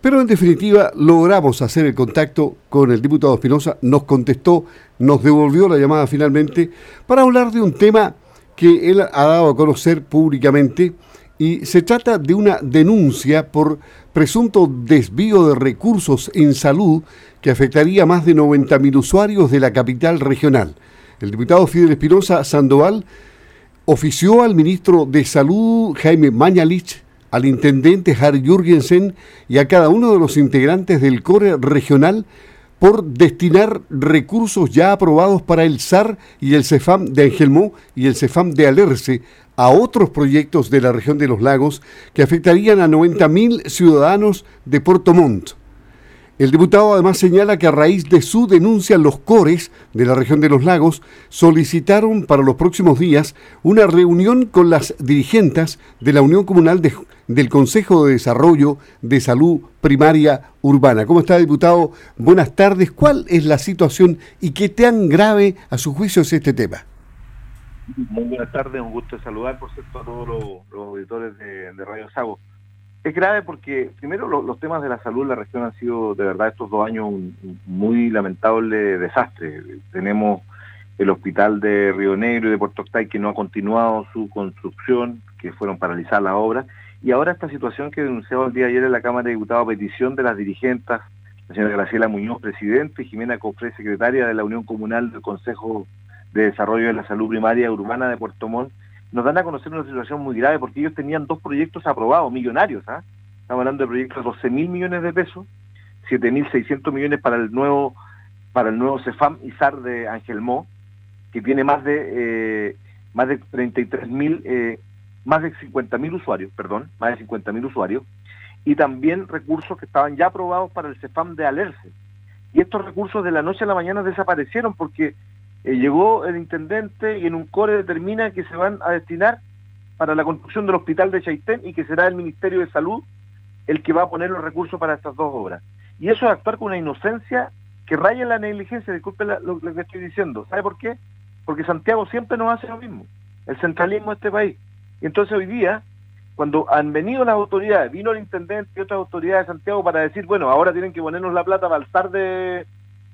Pero en definitiva logramos hacer el contacto con el diputado Espinosa, nos contestó, nos devolvió la llamada finalmente para hablar de un tema que él ha dado a conocer públicamente y se trata de una denuncia por presunto desvío de recursos en salud que afectaría a más de 90.000 usuarios de la capital regional. El diputado Fidel Espinosa Sandoval ofició al ministro de Salud Jaime Mañalich, al intendente Harry Jürgensen y a cada uno de los integrantes del core regional por destinar recursos ya aprobados para el SAR y el CEFAM de Angelmó y el CEFAM de Alerce a otros proyectos de la región de los lagos que afectarían a 90.000 ciudadanos de Puerto Montt. El diputado además señala que a raíz de su denuncia los cores de la región de los lagos solicitaron para los próximos días una reunión con las dirigentes de la Unión Comunal del Consejo de Desarrollo de Salud Primaria Urbana. ¿Cómo está, diputado? Buenas tardes. ¿Cuál es la situación y qué tan grave a su juicio es este tema? Muy buenas tardes, un gusto saludar, por cierto, a todos los, auditores de, de Radio Sago. Es grave porque, primero, los temas de la salud en la región han sido, de verdad, estos dos años un, muy lamentable desastre. Tenemos el hospital de Río Negro y de Puerto Octay que no ha continuado su construcción, que fueron paralizadas las obras, y ahora esta situación que denunciaba el día de ayer en la Cámara de Diputados a petición de las dirigentes, la señora Graciela Muñoz, presidente, y Jimena Cofré, secretaria de la Unión Comunal del Consejo de Desarrollo de la Salud Primaria Urbana de Puerto Montt, nos dan a conocer una situación muy grave porque ellos tenían dos proyectos aprobados, millonarios, ¿ah? Estamos hablando de proyectos de 12 mil millones de pesos, 7 mil 600 millones para el nuevo para el nuevo CEFAM ISAR de Angelmó, que tiene más de eh, más de 33 mil, eh, más de 50 mil usuarios, perdón, más de 50 mil usuarios, y también recursos que estaban ya aprobados para el CEFAM de Alerce. Y estos recursos de la noche a la mañana desaparecieron porque eh, llegó el intendente y en un core determina que se van a destinar para la construcción del hospital de Chaitén y que será el Ministerio de Salud el que va a poner los recursos para estas dos obras. Y eso es actuar con una inocencia que raya en la negligencia, disculpe lo, que estoy diciendo. ¿Sabe por qué? Porque Santiago siempre nos hace lo mismo, el centralismo de este país. Entonces hoy día, cuando han venido las autoridades, vino el intendente y otras autoridades de Santiago para decir, bueno, ahora tienen que ponernos la plata para el de,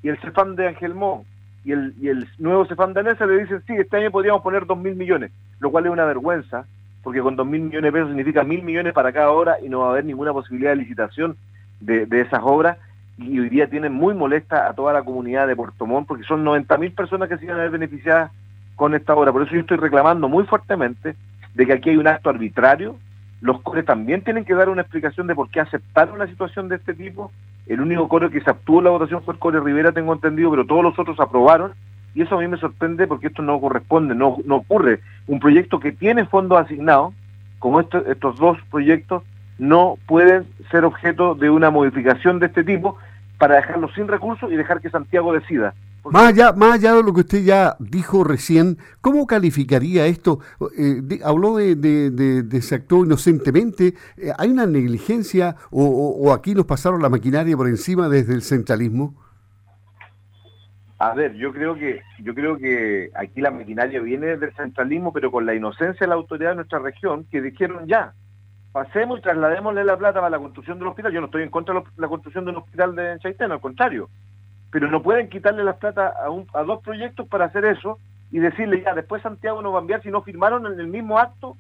y el CEFAM de Angelmón, y el, y el nuevo Cefam danesa le dicen, sí, este año podríamos poner dos mil millones, lo cual es una vergüenza, porque con dos mil millones de pesos significa mil millones para cada obra y no va a haber ninguna posibilidad de licitación de, de esas obras, y hoy día tienen muy molesta a toda la comunidad de Puerto Montt, porque son 90 mil personas que se iban a ver beneficiadas con esta obra. Por eso yo estoy reclamando muy fuertemente de que aquí hay un acto arbitrario, los cores también tienen que dar una explicación de por qué aceptaron una situación de este tipo el único core que se en la votación fue el core Rivera, tengo entendido, pero todos los otros aprobaron. Y eso a mí me sorprende porque esto no corresponde, no, no ocurre. Un proyecto que tiene fondos asignados, como estos dos proyectos, no pueden ser objeto de una modificación de este tipo para dejarlos sin recursos y dejar que Santiago decida. Más allá, más allá de lo que usted ya dijo recién, ¿cómo calificaría esto? Eh, habló de, de, se actuó inocentemente. Eh, ¿Hay una negligencia o, aquí nos pasaron la maquinaria por encima desde el centralismo? A ver, yo creo que yo creo que aquí la maquinaria viene desde el centralismo, pero con la inocencia de la autoridad de nuestra región que dijeron ya, pasemos y trasladémosle la plata para la construcción del hospital. Yo no estoy en contra de la construcción de un hospital de Chaitén, al contrario pero no pueden quitarle las plata a, dos proyectos para hacer eso y decirle ya, después Santiago no va a enviar si no firmaron en el mismo acto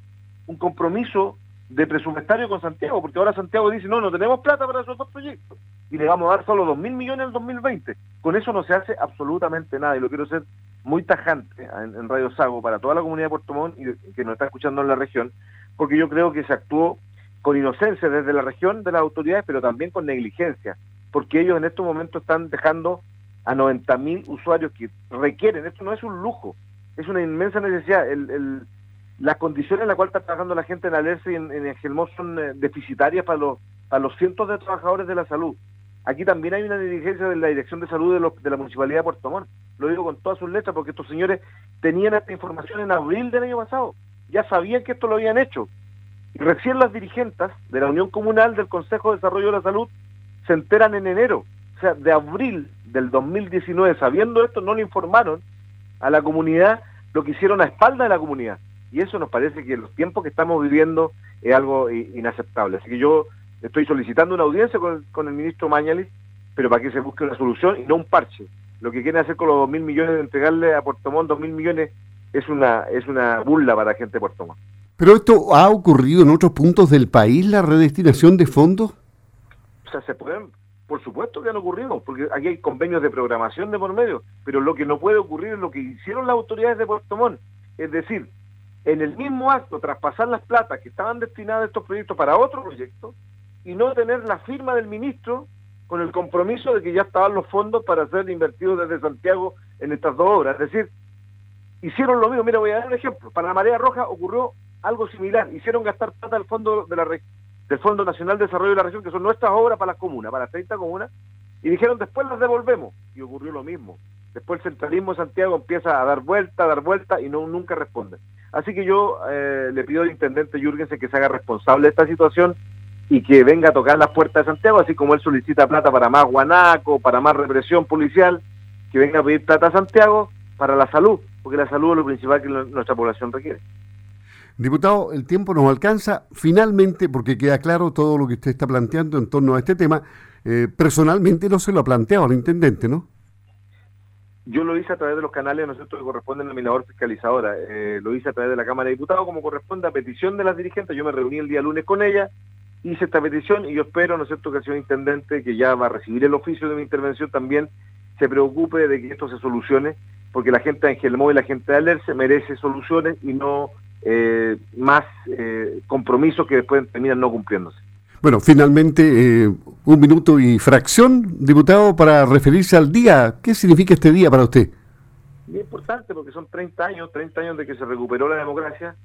un compromiso de presupuestario con Santiago, porque ahora Santiago dice, no, no tenemos plata para esos dos proyectos y le vamos a dar solo dos mil millones en el 2020. Con eso no se hace absolutamente nada y lo quiero ser muy tajante en, Radio Sago para toda la comunidad de Puerto Montt y que nos está escuchando en la región, porque yo creo que se actuó con inocencia desde la región de las autoridades, pero también con negligencia porque ellos en estos momentos están dejando a 90.000 usuarios que requieren, esto no es un lujo, es una inmensa necesidad. Las condiciones en las cuales está trabajando la gente en Alerce y en, en son eh, deficitarias para los, para los cientos de trabajadores de la salud. Aquí también hay una dirigencia de la Dirección de Salud de, de la Municipalidad de Puerto Montt. Lo digo con todas sus letras porque estos señores tenían esta información en abril del año pasado. Ya sabían que esto lo habían hecho. Y recién las dirigentes de la Unión Comunal del Consejo de Desarrollo de la Salud se enteran en enero, o sea, de abril del 2019, sabiendo esto, no le informaron a la comunidad lo que hicieron a espalda de la comunidad. Y eso nos parece que los tiempos que estamos viviendo es algo inaceptable. Así que yo estoy solicitando una audiencia con, el ministro Mañalis, pero para que se busque una solución y no un parche. Lo que quieren hacer con los dos mil millones de entregarle a Puerto Montt dos mil millones es una, es una burla para la gente de Puerto Montt. ¿Pero esto ha ocurrido en otros puntos del país, la redestinación de fondos? O sea, se pueden, por supuesto que han ocurrido, porque aquí hay convenios de programación de por medio, pero lo que no puede ocurrir es lo que hicieron las autoridades de Puerto Montt, es decir, en el mismo acto traspasar las platas que estaban destinadas a estos proyectos para otro proyecto y no tener la firma del ministro con el compromiso de que ya estaban los fondos para ser invertidos desde Santiago en estas dos obras. Es decir, hicieron lo mismo. Mira, voy a dar un ejemplo. Para la Marea Roja ocurrió algo similar. Hicieron gastar plata del Fondo de la del Fondo Nacional de Desarrollo de la Región, que son nuestras obras para las comunas, para las 30 comunas, y dijeron después las devolvemos. Y ocurrió lo mismo. Después el centralismo de Santiago empieza a dar vuelta, a dar vuelta y no nunca responde. Así que yo eh, le pido al intendente Jürgensen que se haga responsable de esta situación y que venga a tocar las puertas de Santiago, así como él solicita plata para más guanaco, para más represión policial, que venga a pedir plata a Santiago para la salud, porque la salud es lo principal que nuestra población requiere. Diputado, el tiempo nos alcanza. Finalmente, porque queda claro todo lo que usted está planteando en torno a este tema, eh, personalmente no se lo ha planteado al intendente, ¿no? Yo lo hice a través de los canales, ¿no es cierto?, que corresponden a mi labor fiscalizadora. Eh, lo hice a través de la Cámara de Diputados, como corresponde a petición de las dirigentes. Yo me reuní el día lunes con ella, hice esta petición y yo espero, ¿no es cierto?, que el señor intendente, que ya va a recibir el oficio de mi intervención, también se preocupe de que esto se solucione, porque la gente de Angelmó y la gente de Aler se merece soluciones y no eh, más eh, compromisos que después terminan no cumpliéndose. Bueno, finalmente, eh, un minuto y fracción, diputado, para referirse al día. ¿Qué significa este día para usted? Muy importante porque son 30 años, 30 años de que se recuperó la democracia,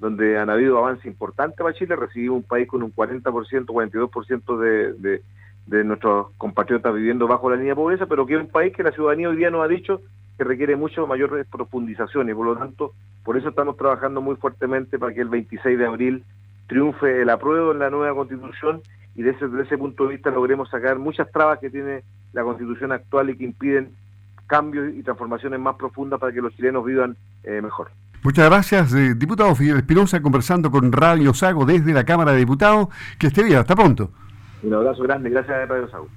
donde han habido avance importante para Chile. Recibimos un país con un 40%, 42% de, de, de nuestros compatriotas viviendo bajo la línea de pobreza, pero que es un país que la ciudadanía hoy día nos ha dicho que requiere mucho mayor profundización y por lo tanto, por eso estamos trabajando muy fuertemente para que el 26 de abril triunfe el apruebo en la nueva constitución y desde, ese punto de vista logremos sacar muchas trabas que tiene la constitución actual y que impiden cambios y transformaciones más profundas para que los chilenos vivan eh, mejor. Muchas gracias, eh, diputado Fidel Espinosa, conversando con Radio Sago desde la Cámara de Diputados. Que esté bien, hasta pronto. Un abrazo grande, gracias a Radio Sago.